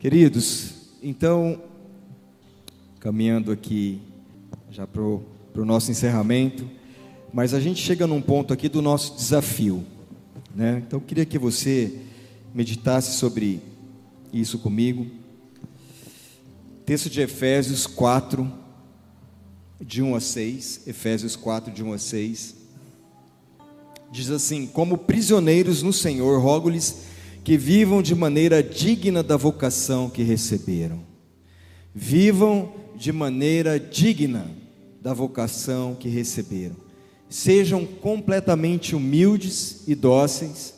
Queridos, então, caminhando aqui já para o nosso encerramento, mas a gente chega num ponto aqui do nosso desafio, né? Então, eu queria que você meditasse sobre isso comigo. Texto de Efésios 4, de 1 a 6, Efésios 4, de 1 a 6, diz assim: Como prisioneiros no Senhor, rogo-lhes que vivam de maneira digna da vocação que receberam. Vivam de maneira digna da vocação que receberam. Sejam completamente humildes e dóceis.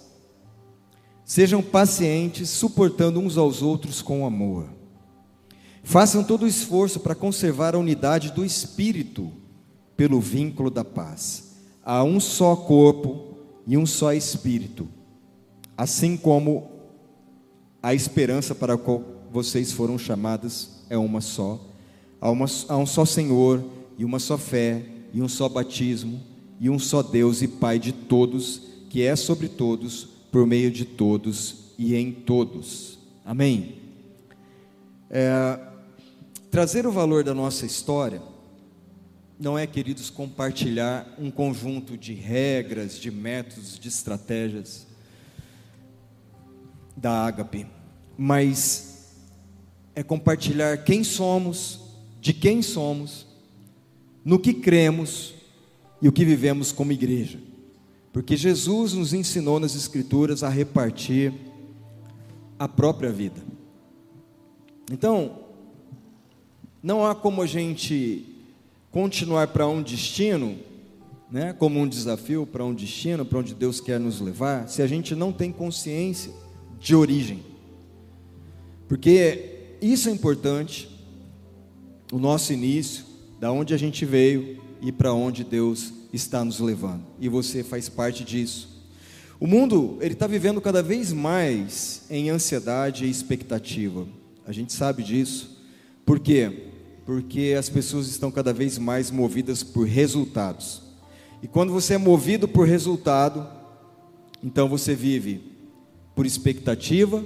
Sejam pacientes, suportando uns aos outros com amor. Façam todo o esforço para conservar a unidade do espírito pelo vínculo da paz. Há um só corpo e um só espírito, assim como a esperança para a qual vocês foram chamados é uma só. Há, uma, há um só Senhor e uma só fé e um só batismo e um só Deus e Pai de todos, que é sobre todos, por meio de todos e em todos. Amém. É, Trazer o valor da nossa história não é, queridos, compartilhar um conjunto de regras, de métodos, de estratégias da ágape, mas é compartilhar quem somos, de quem somos, no que cremos e o que vivemos como igreja. Porque Jesus nos ensinou nas Escrituras a repartir a própria vida. Então, não há como a gente continuar para um destino, né, como um desafio para um destino, para onde Deus quer nos levar, se a gente não tem consciência de origem. Porque isso é importante, o nosso início, da onde a gente veio e para onde Deus está nos levando. E você faz parte disso. O mundo, ele está vivendo cada vez mais em ansiedade e expectativa. A gente sabe disso. Por quê? porque as pessoas estão cada vez mais movidas por resultados. E quando você é movido por resultado, então você vive por expectativa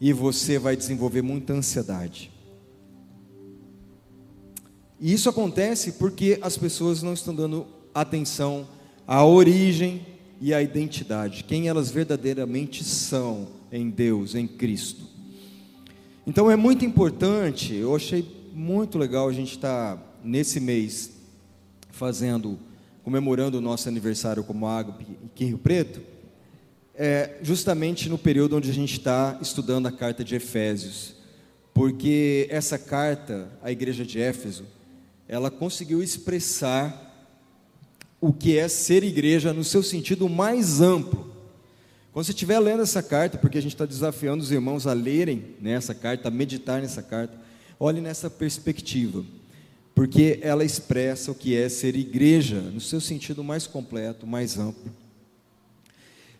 e você vai desenvolver muita ansiedade. E isso acontece porque as pessoas não estão dando atenção à origem e à identidade, quem elas verdadeiramente são em Deus, em Cristo. Então é muito importante, eu achei muito legal a gente estar tá, nesse mês fazendo, comemorando o nosso aniversário como aqui em Rio Preto, é justamente no período onde a gente está estudando a carta de Efésios, porque essa carta, a igreja de Éfeso, ela conseguiu expressar o que é ser igreja no seu sentido mais amplo. Quando você estiver lendo essa carta, porque a gente está desafiando os irmãos a lerem nessa carta, a meditar nessa carta, Olhe nessa perspectiva, porque ela expressa o que é ser igreja, no seu sentido mais completo, mais amplo.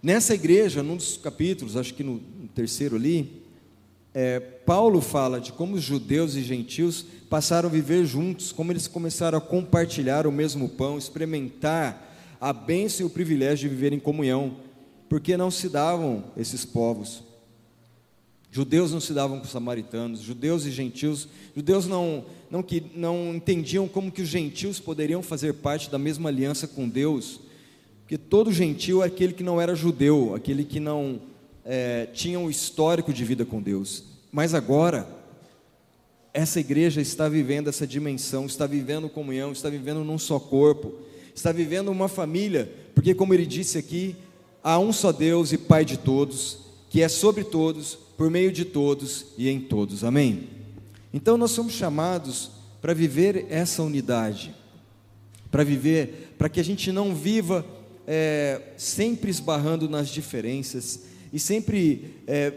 Nessa igreja, num dos capítulos, acho que no, terceiro ali, é, Paulo fala de como os judeus e gentios passaram a viver juntos, como eles começaram a compartilhar o mesmo pão, experimentar a bênção e o privilégio de viver em comunhão, porque não se davam esses povos. Judeus não se davam com samaritanos, judeus e gentios, judeus não, não, que, não entendiam como que os gentios poderiam fazer parte da mesma aliança com Deus, porque todo gentio é aquele que não era judeu, aquele que não é, tinha um histórico de vida com Deus. Mas agora, essa igreja está vivendo essa dimensão, está vivendo comunhão, está vivendo num só corpo, está vivendo uma família, porque, como ele disse aqui, há um só Deus e Pai de todos, que é sobre todos, por meio de todos e em todos. Amém? Então nós somos chamados para viver essa unidade, para viver, para que a gente não viva é, sempre esbarrando nas diferenças e sempre é,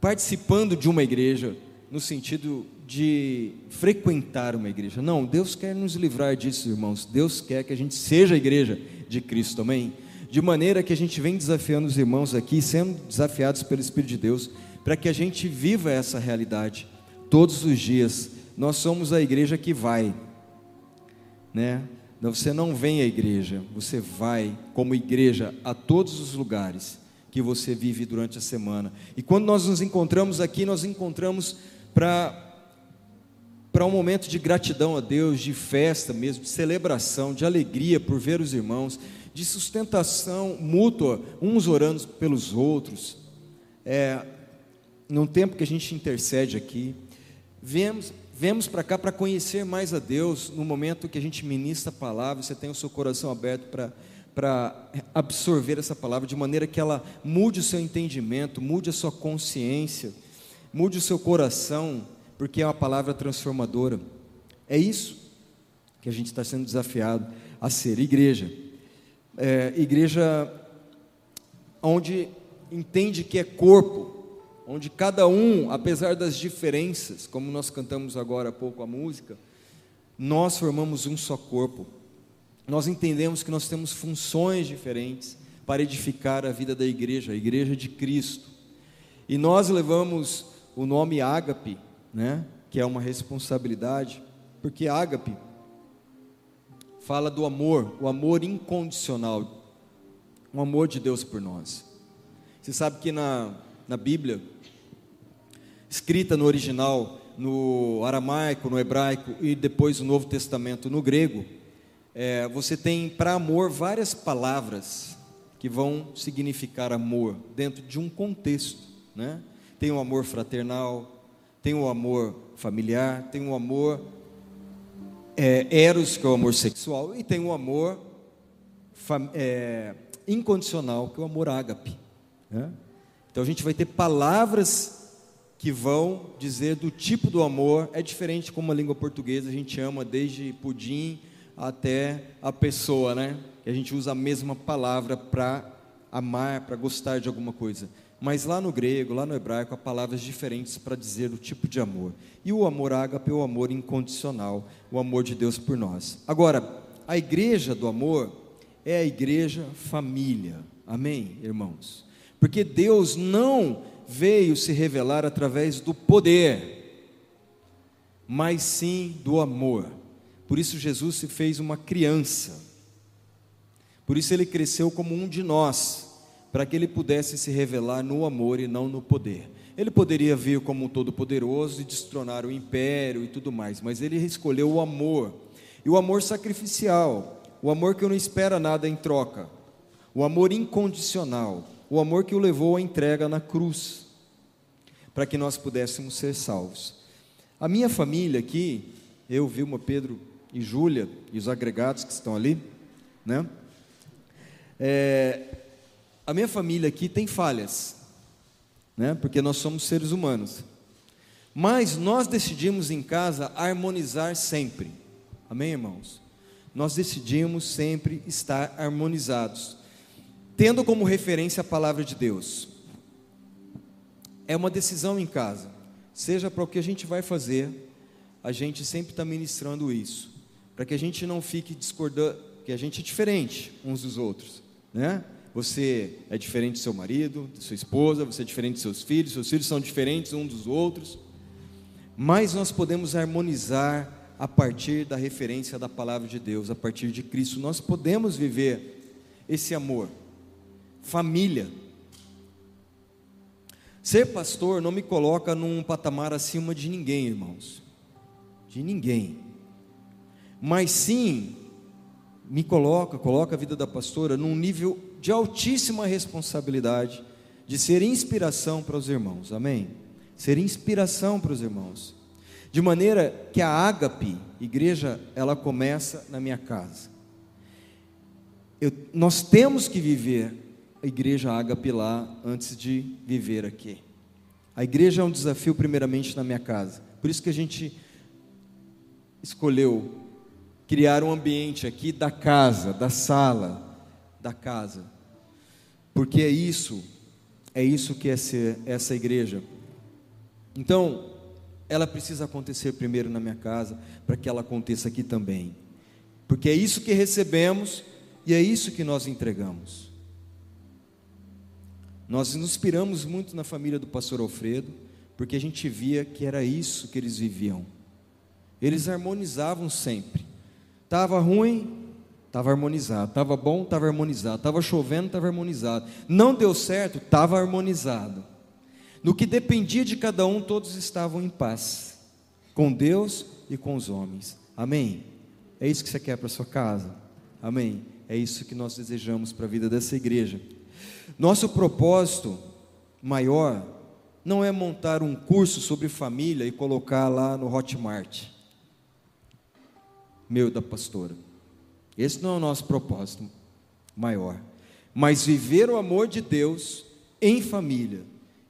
participando de uma igreja no sentido de frequentar uma igreja. Não, Deus quer nos livrar disso, irmãos. Deus quer que a gente seja a igreja de Cristo, amém? de maneira que a gente vem desafiando os irmãos aqui, sendo desafiados pelo Espírito de Deus, para que a gente viva essa realidade todos os dias. Nós somos a igreja que vai, né? Você não vem à igreja, você vai como igreja a todos os lugares que você vive durante a semana. E quando nós nos encontramos aqui, nós encontramos para para um momento de gratidão a Deus, de festa mesmo, de celebração, de alegria por ver os irmãos, de sustentação mútua, uns orando pelos outros. É, num tempo que a gente intercede aqui, vemos, vemos para cá para conhecer mais a Deus, no momento que a gente ministra a palavra, você tem o seu coração aberto para para absorver essa palavra de maneira que ela mude o seu entendimento, mude a sua consciência, mude o seu coração, porque é uma palavra transformadora. É isso que a gente está sendo desafiado a ser igreja. É, igreja onde entende que é corpo, onde cada um, apesar das diferenças, como nós cantamos agora há pouco a música, nós formamos um só corpo. Nós entendemos que nós temos funções diferentes para edificar a vida da igreja, a igreja de Cristo. E nós levamos o nome ágape, né, que é uma responsabilidade, porque ágape fala do amor, o amor incondicional, o amor de Deus por nós. Você sabe que na, na Bíblia, escrita no original, no aramaico, no hebraico e depois no Novo Testamento no grego, é, você tem para amor várias palavras que vão significar amor dentro de um contexto, né? Tem o amor fraternal, tem o amor familiar, tem o amor é, eros, que é o amor sexual, e tem o amor é, incondicional, que é o amor ágape. Né? Então a gente vai ter palavras que vão dizer do tipo do amor, é diferente como a língua portuguesa, a gente ama desde pudim até a pessoa, né? Que a gente usa a mesma palavra para amar, para gostar de alguma coisa. Mas lá no grego, lá no hebraico, há palavras diferentes para dizer o tipo de amor. E o amor ágape é o amor incondicional, o amor de Deus por nós. Agora, a igreja do amor é a igreja família. Amém, irmãos? Porque Deus não veio se revelar através do poder, mas sim do amor. Por isso Jesus se fez uma criança. Por isso ele cresceu como um de nós, para que ele pudesse se revelar no amor e não no poder. Ele poderia vir como um todo-poderoso e destronar o império e tudo mais, mas ele escolheu o amor. E o amor sacrificial, o amor que não espera nada em troca, o amor incondicional, o amor que o levou à entrega na cruz, para que nós pudéssemos ser salvos. A minha família aqui, eu, Vilma, Pedro e Júlia e os agregados que estão ali, né? É, a minha família aqui tem falhas, né? Porque nós somos seres humanos. Mas nós decidimos em casa harmonizar sempre. Amém, irmãos? Nós decidimos sempre estar harmonizados, tendo como referência a palavra de Deus. É uma decisão em casa, seja para o que a gente vai fazer, a gente sempre está ministrando isso para que a gente não fique discordando, que a gente é diferente uns dos outros, né? Você é diferente do seu marido, da sua esposa, você é diferente dos seus filhos, seus filhos são diferentes uns dos outros, mas nós podemos harmonizar a partir da referência da palavra de Deus, a partir de Cristo. Nós podemos viver esse amor. Família. Ser pastor não me coloca num patamar acima de ninguém, irmãos. De ninguém mas sim me coloca, coloca a vida da pastora num nível de altíssima responsabilidade de ser inspiração para os irmãos. Amém? Ser inspiração para os irmãos. De maneira que a ágape, igreja, ela começa na minha casa. Eu, nós temos que viver a igreja ágape lá antes de viver aqui. A igreja é um desafio primeiramente na minha casa. Por isso que a gente escolheu criar um ambiente aqui da casa, da sala, da casa. Porque é isso, é isso que é ser essa igreja. Então, ela precisa acontecer primeiro na minha casa, para que ela aconteça aqui também. Porque é isso que recebemos e é isso que nós entregamos. Nós nos inspiramos muito na família do pastor Alfredo, porque a gente via que era isso que eles viviam. Eles harmonizavam sempre. Estava ruim, estava harmonizado. Estava bom, estava harmonizado. Estava chovendo, estava harmonizado. Não deu certo, estava harmonizado. No que dependia de cada um, todos estavam em paz, com Deus e com os homens. Amém? É isso que você quer para sua casa? Amém? É isso que nós desejamos para a vida dessa igreja. Nosso propósito maior não é montar um curso sobre família e colocar lá no Hotmart, meu da pastora. Esse não é o nosso propósito maior. Mas viver o amor de Deus em família,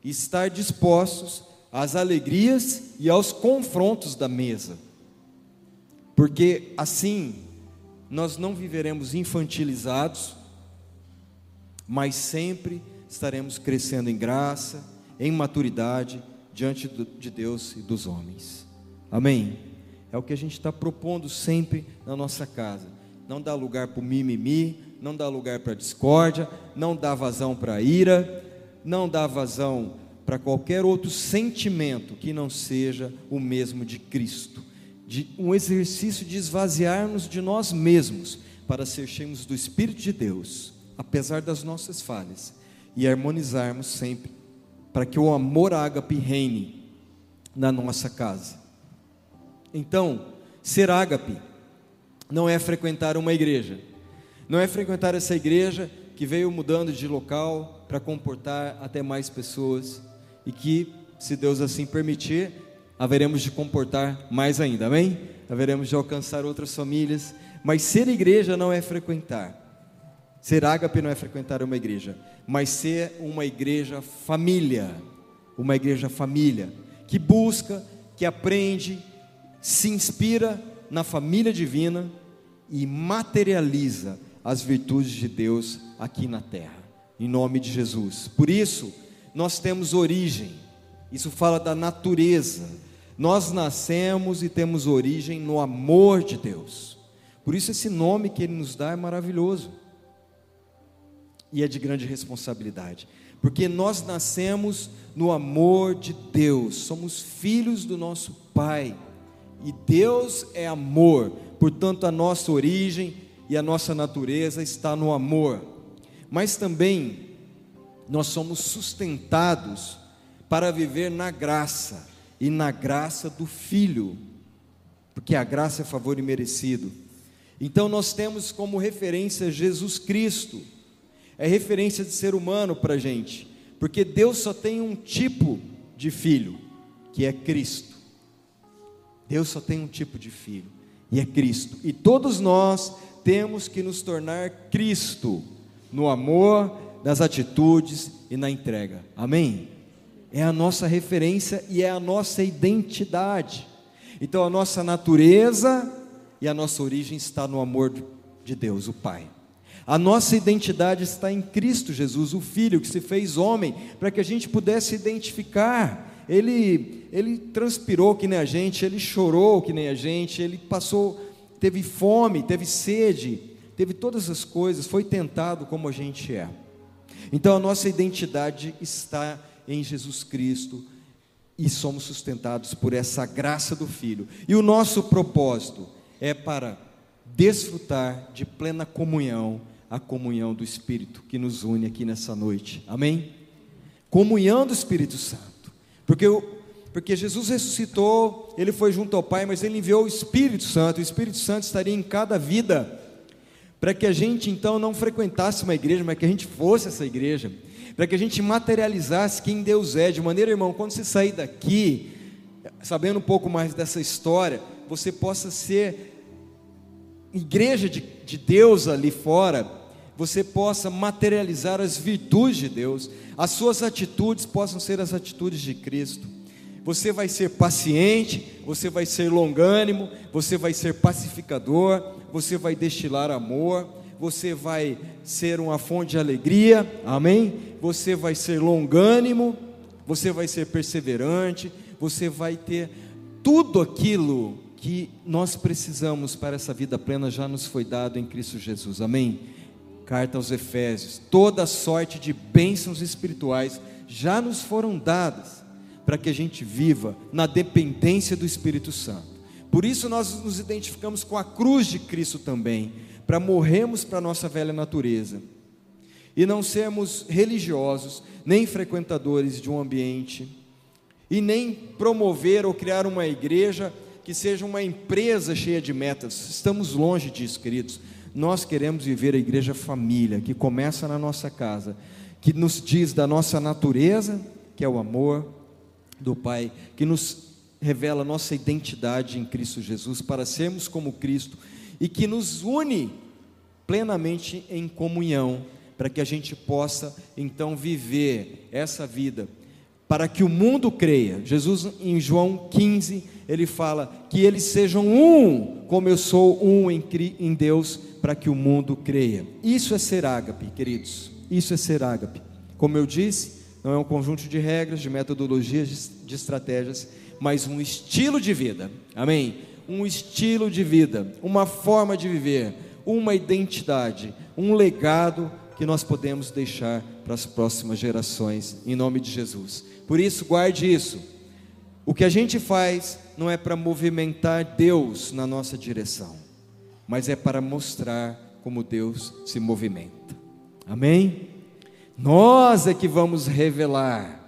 estar dispostos às alegrias e aos confrontos da mesa. Porque assim nós não viveremos infantilizados, mas sempre estaremos crescendo em graça, em maturidade diante de Deus e dos homens. Amém? É o que a gente está propondo sempre na nossa casa. Não dá lugar para o mimimi, não dá lugar para discórdia, não dá vazão para ira, não dá vazão para qualquer outro sentimento que não seja o mesmo de Cristo. De um exercício de esvaziarmos de nós mesmos para ser cheios do Espírito de Deus, apesar das nossas falhas, e harmonizarmos sempre para que o amor ágape reine na nossa casa. Então, ser ágape não é frequentar uma igreja, não é frequentar essa igreja que veio mudando de local para comportar até mais pessoas e que, se Deus assim permitir, haveremos de comportar mais ainda, amém? Haveremos de alcançar outras famílias, mas ser igreja não é frequentar. Ser ágape não é frequentar uma igreja, mas ser uma igreja família, uma igreja família que busca, que aprende, se inspira na família divina e materializa as virtudes de Deus aqui na terra, em nome de Jesus. Por isso, nós temos origem, isso fala da natureza. Nós nascemos e temos origem no amor de Deus. Por isso, esse nome que Ele nos dá é maravilhoso e é de grande responsabilidade, porque nós nascemos no amor de Deus, somos filhos do nosso Pai, e Deus é amor, portanto, a nossa origem e a nossa natureza está no amor, mas também nós somos sustentados para viver na graça e na graça do Filho, porque a graça é favor imerecido. Então nós temos como referência Jesus Cristo, é referência de ser humano para a gente, porque Deus só tem um tipo de filho, que é Cristo. Deus só tem um tipo de filho, e é Cristo. E todos nós temos que nos tornar Cristo no amor, nas atitudes e na entrega. Amém? É a nossa referência e é a nossa identidade. Então a nossa natureza e a nossa origem está no amor de Deus, o Pai. A nossa identidade está em Cristo Jesus, o Filho que se fez homem, para que a gente pudesse identificar. Ele, ele transpirou que nem a gente, ele chorou que nem a gente, ele passou, teve fome, teve sede, teve todas as coisas, foi tentado como a gente é. Então a nossa identidade está em Jesus Cristo e somos sustentados por essa graça do Filho. E o nosso propósito é para desfrutar de plena comunhão a comunhão do Espírito que nos une aqui nessa noite. Amém? Comunhão do Espírito Santo. Porque, porque Jesus ressuscitou, ele foi junto ao Pai, mas ele enviou o Espírito Santo. O Espírito Santo estaria em cada vida, para que a gente então não frequentasse uma igreja, mas que a gente fosse essa igreja, para que a gente materializasse quem Deus é. De maneira, irmão, quando você sair daqui, sabendo um pouco mais dessa história, você possa ser igreja de, de Deus ali fora você possa materializar as virtudes de Deus, as suas atitudes possam ser as atitudes de Cristo. Você vai ser paciente, você vai ser longânimo, você vai ser pacificador, você vai destilar amor, você vai ser uma fonte de alegria, amém? Você vai ser longânimo, você vai ser perseverante, você vai ter tudo aquilo que nós precisamos para essa vida plena já nos foi dado em Cristo Jesus, amém? Carta aos Efésios, toda sorte de bênçãos espirituais já nos foram dadas para que a gente viva na dependência do Espírito Santo. Por isso nós nos identificamos com a cruz de Cristo também, para morrermos para a nossa velha natureza e não sermos religiosos, nem frequentadores de um ambiente, e nem promover ou criar uma igreja que seja uma empresa cheia de metas. Estamos longe disso, queridos. Nós queremos viver a igreja família, que começa na nossa casa, que nos diz da nossa natureza, que é o amor do Pai, que nos revela nossa identidade em Cristo Jesus, para sermos como Cristo, e que nos une plenamente em comunhão para que a gente possa então viver essa vida, para que o mundo creia. Jesus, em João 15, ele fala que eles sejam um, como eu sou um em Deus, para que o mundo creia. Isso é ser ágape, queridos. Isso é ser ágape. Como eu disse, não é um conjunto de regras, de metodologias, de, estratégias, mas um estilo de vida. Amém? Um estilo de vida, uma forma de viver, uma identidade, um legado que nós podemos deixar para as próximas gerações, em nome de Jesus. Por isso, guarde isso. O que a gente faz não é para movimentar Deus na nossa direção, mas é para mostrar como Deus se movimenta. Amém? Nós é que vamos revelar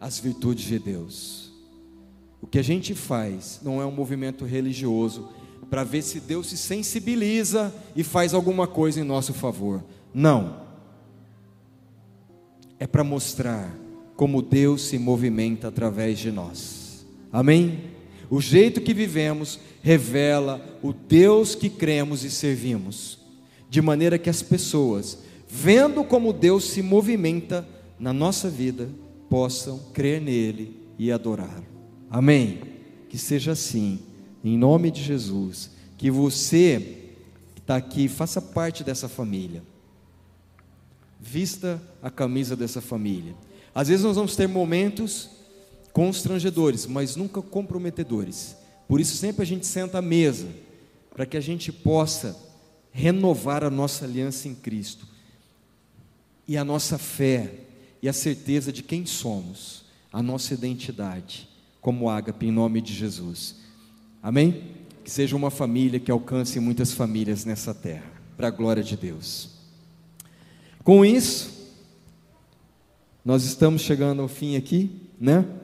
as virtudes de Deus. O que a gente faz não é um movimento religioso, para ver se Deus se sensibiliza e faz alguma coisa em nosso favor. Não. É para mostrar como Deus se movimenta através de nós. Amém? O jeito que vivemos revela o Deus que cremos e servimos, de maneira que as pessoas, vendo como Deus se movimenta na nossa vida, possam crer nele e adorar. Amém? Que seja assim em nome de Jesus, que você que está aqui faça parte dessa família. Vista a camisa dessa família. Às vezes nós vamos ter momentos constrangedores, mas nunca comprometedores. Por isso sempre a gente senta à mesa, para que a gente possa renovar a nossa aliança em Cristo e a nossa fé e a certeza de quem somos, a nossa identidade, como ágape, em nome de Jesus. Amém? Que seja uma família que alcance muitas famílias nessa terra, para a glória de Deus. Com isso, nós estamos chegando ao fim aqui, né?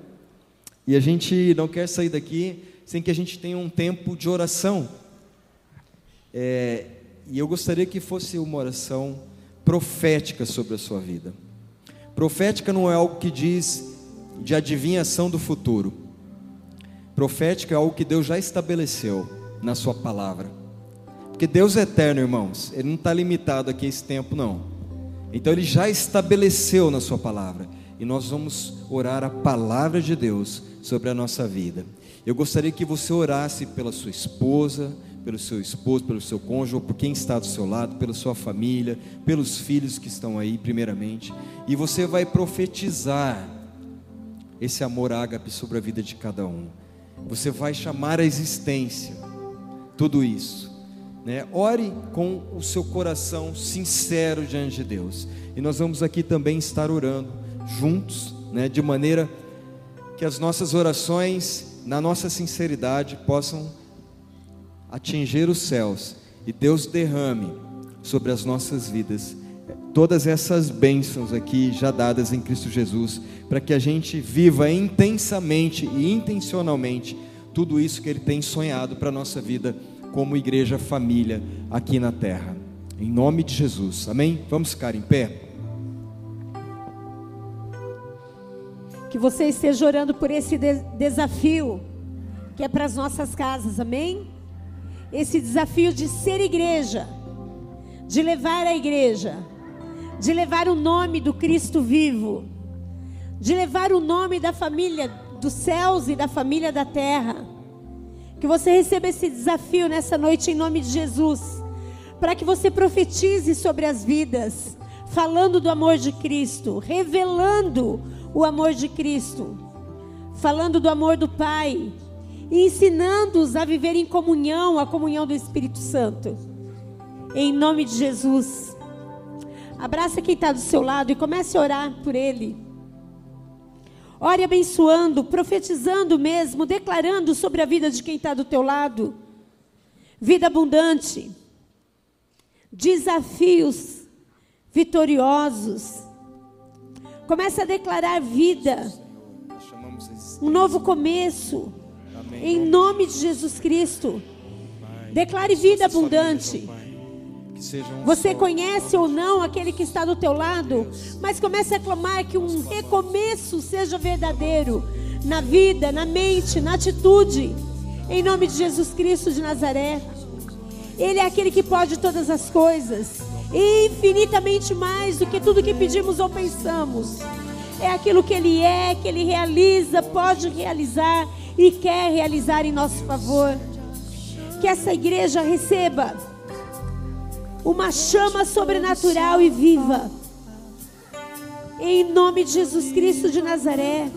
E a gente não quer sair daqui sem que a gente tenha um tempo de oração. É, e eu gostaria que fosse uma oração profética sobre a sua vida. Profética não é algo que diz de adivinhação do futuro. Profética é algo que Deus já estabeleceu na Sua palavra. Porque Deus é eterno, irmãos, Ele não está limitado aqui a esse tempo, não. Então Ele já estabeleceu na Sua palavra. E nós vamos orar a palavra de Deus sobre a nossa vida. Eu gostaria que você orasse pela sua esposa, pelo seu esposo, pelo seu cônjuge, ou por quem está do seu lado, pela sua família, pelos filhos que estão aí, primeiramente. E você vai profetizar esse amor ágape sobre a vida de cada um. Você vai chamar a existência tudo isso. Né? Ore com o seu coração sincero diante de Deus. E nós vamos aqui também estar orando juntos, né? de maneira que as nossas orações, na nossa sinceridade, possam atingir os céus e Deus derrame sobre as nossas vidas todas essas bênçãos aqui já dadas em Cristo Jesus, para que a gente viva intensamente e intencionalmente tudo isso que Ele tem sonhado para a nossa vida como igreja família aqui na terra. Em nome de Jesus, amém? Vamos ficar em pé. Que você esteja orando por esse de desafio que é para as nossas casas, amém? Esse desafio de ser igreja, de levar a igreja de levar o nome do Cristo vivo, de levar o nome da família dos céus e da família da terra. Que você receba esse desafio nessa noite em nome de Jesus, para que você profetize sobre as vidas, falando do amor de Cristo, revelando o amor de Cristo, falando do amor do Pai e ensinando-os a viver em comunhão, a comunhão do Espírito Santo. Em nome de Jesus. Abraça quem está do seu lado e comece a orar por ele. Ore abençoando, profetizando mesmo, declarando sobre a vida de quem está do teu lado. Vida abundante, desafios vitoriosos. Começa a declarar vida, um novo começo, em nome de Jesus Cristo. Declare vida abundante. Você conhece ou não aquele que está do teu lado, mas comece a clamar que um recomeço seja verdadeiro na vida, na mente, na atitude. Em nome de Jesus Cristo de Nazaré. Ele é aquele que pode todas as coisas, infinitamente mais do que tudo que pedimos ou pensamos. É aquilo que ele é, que ele realiza, pode realizar e quer realizar em nosso favor. Que essa igreja receba uma chama sobrenatural e viva. Em nome de Jesus Cristo de Nazaré.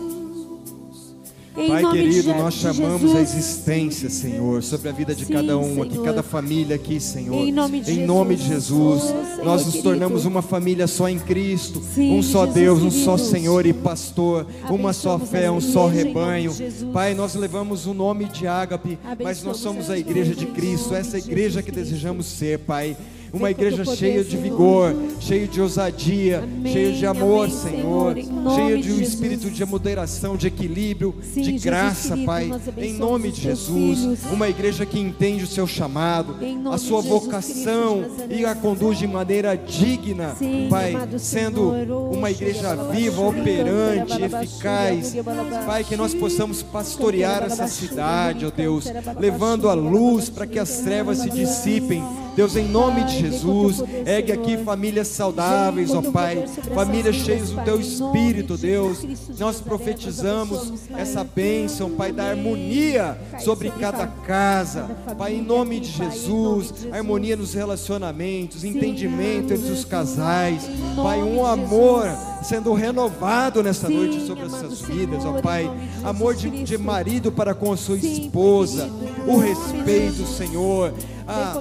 Em Pai querido, nós chamamos a Jesus. existência, Senhor, sobre a vida de Sim, cada um aqui, Senhor. cada família aqui, Senhor. Em nome de Em nome de Jesus. Jesus, Senhor nós nos querido. tornamos uma família só em Cristo, Sim, um só Jesus Deus, um só. Senhor e pastor, uma só Abençoamos fé, um só rebanho. Jesus. Pai, nós levamos o nome de Ágape, mas nós Abençoamos somos a igreja de Cristo, essa igreja que Jesus desejamos ser, Pai. Uma igreja cheia de vigor, cheia de ousadia, cheia de amor, Senhor, cheia de um espírito de moderação, de equilíbrio, de graça, Pai. Em nome de Jesus, uma igreja que entende o seu chamado, a sua vocação e a conduz de maneira digna, Pai, sendo uma igreja viva, operante, eficaz. Pai, que nós possamos pastorear essa cidade, ó Deus, levando a luz para que as trevas se dissipem. Deus, em nome de Jesus, ergue aqui famílias saudáveis, ó Pai, famílias cheias do Teu Espírito, Deus. Nós profetizamos essa bênção, Pai, da harmonia sobre cada casa. Pai, em nome de Jesus, harmonia nos relacionamentos, entendimento entre os casais. Pai, um amor sendo renovado nessa noite sobre essas vidas, ó Pai. Amor de, de marido para com a sua esposa, o respeito. Senhor. Ah.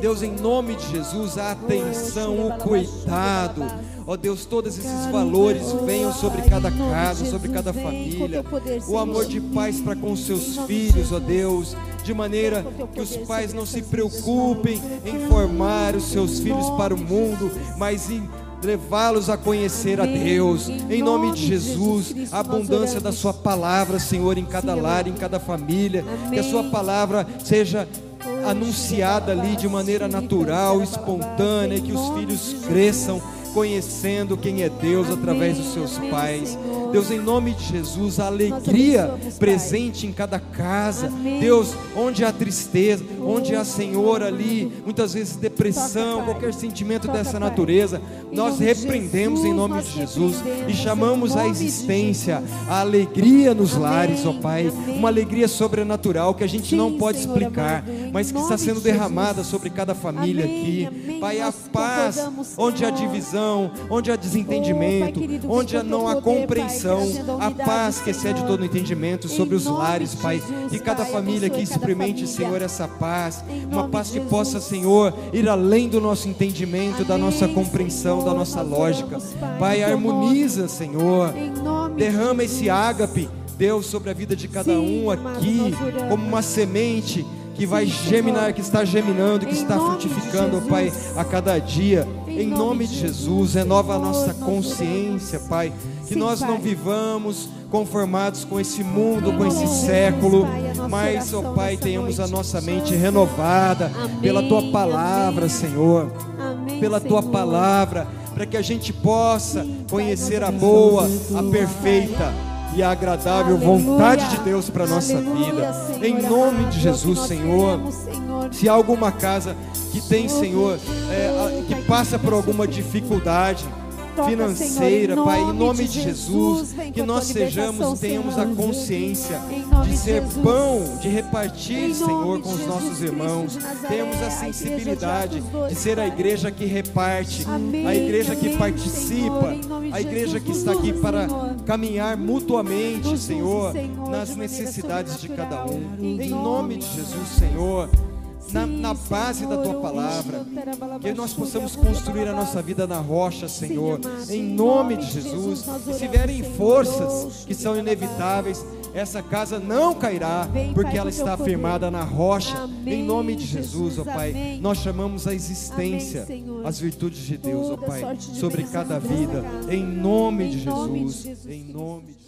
Deus, em nome de Jesus, a atenção, o cuidado, ó Deus, todos esses valores venham sobre cada casa, sobre cada família. O amor de pais para com seus filhos, ó Deus, de maneira que os pais não se preocupem em formar os seus filhos para o mundo, mas em levá-los a conhecer a Deus, em nome de Jesus, a abundância da Sua palavra, Senhor, em cada lar, em cada família, que a Sua palavra seja anunciada ali de maneira natural, espontânea, e que os filhos cresçam conhecendo quem é Deus através dos seus pais. Deus, em nome de Jesus, a alegria Pai. presente em cada casa. Amém. Deus, onde há tristeza, onde há, Senhor, ali, muitas vezes depressão, Toca, qualquer sentimento Toca, dessa natureza, Em nós nome de repreendemos em Jesus, nome nós de Jesus e em chamamos a nome de existência, a alegria nos Amém, lares, ó Pai, amém. uma alegria sobrenatural que a gente Sim, não pode Senhor explicar, amado, em mas que nome está sendo de derramada sobre cada família aqui. Pai, a paz, onde há divisão, onde há Oh, Pai desentendimento, querido, onde não há compreensão, a paz que excede todo entendimento sobre os lares, Pai, e cada família que experimente. Senhor, essa paz, uma paz que possa. Senhor, ir além do nosso entendimento, da nossa compreensão, da nossa lógica. Pai, harmoniza, Senhor, Derrama esse ágape, Deus, sobre a vida de cada um aqui, como uma semente que vai germinar, que está germinando, que está frutificando, Pai, a cada dia. Em nome de Jesus, renova a nossa consciência. Pai. Que Sim, nós não Pai. vivamos conformados com esse mundo, com esse século, Pai, a mas, ó oração Pai, tenhamos a noite. nossa mente renovada Amém, pela Tua amém. palavra, Senhor Amém, pela tua Senhor. palavra, para que a gente possa Sim, Pai, conhecer nós a boa, a Pai. perfeita e a agradável Aleluia. vontade de Deus para a nossa vida. Senhor Em nome amado, de é Jesus, Senhor. queremos, Senhor. Se há alguma casa que tem, Oh, Senhor, é, a- que Pai, passa por alguma dificuldade Toca, financeira, Senhor, em Pai, em nome de de Jesus, Jesus, que a nós sejamos, tenhamos a consciência de de ser Jesus. pão, de repartir, Senhor, com de os Jesus nossos irmãos. de Nazaré, Temos a a de sensibilidade Atos dois, de ser a igreja que reparte, Amém, a igreja que amém, participa, Senhor, de a igreja que está aqui para caminhar mutuamente, Senhor, nas de necessidades de cada um. Em nome de de Jesus, Senhor, na, na base da tua palavra, que nós possamos construir a nossa vida na rocha, Senhor, em nome de Jesus. Jesus, E se vierem forças que são inevitáveis, essa casa não cairá, porque ela está firmada na rocha. Em nome de Jesus, ó Jesus, Pai, nós chamamos a existência, as virtudes de Deus, ó Pai, sobre cada vida, em nome Em de nome de Jesus, Jesus em nome de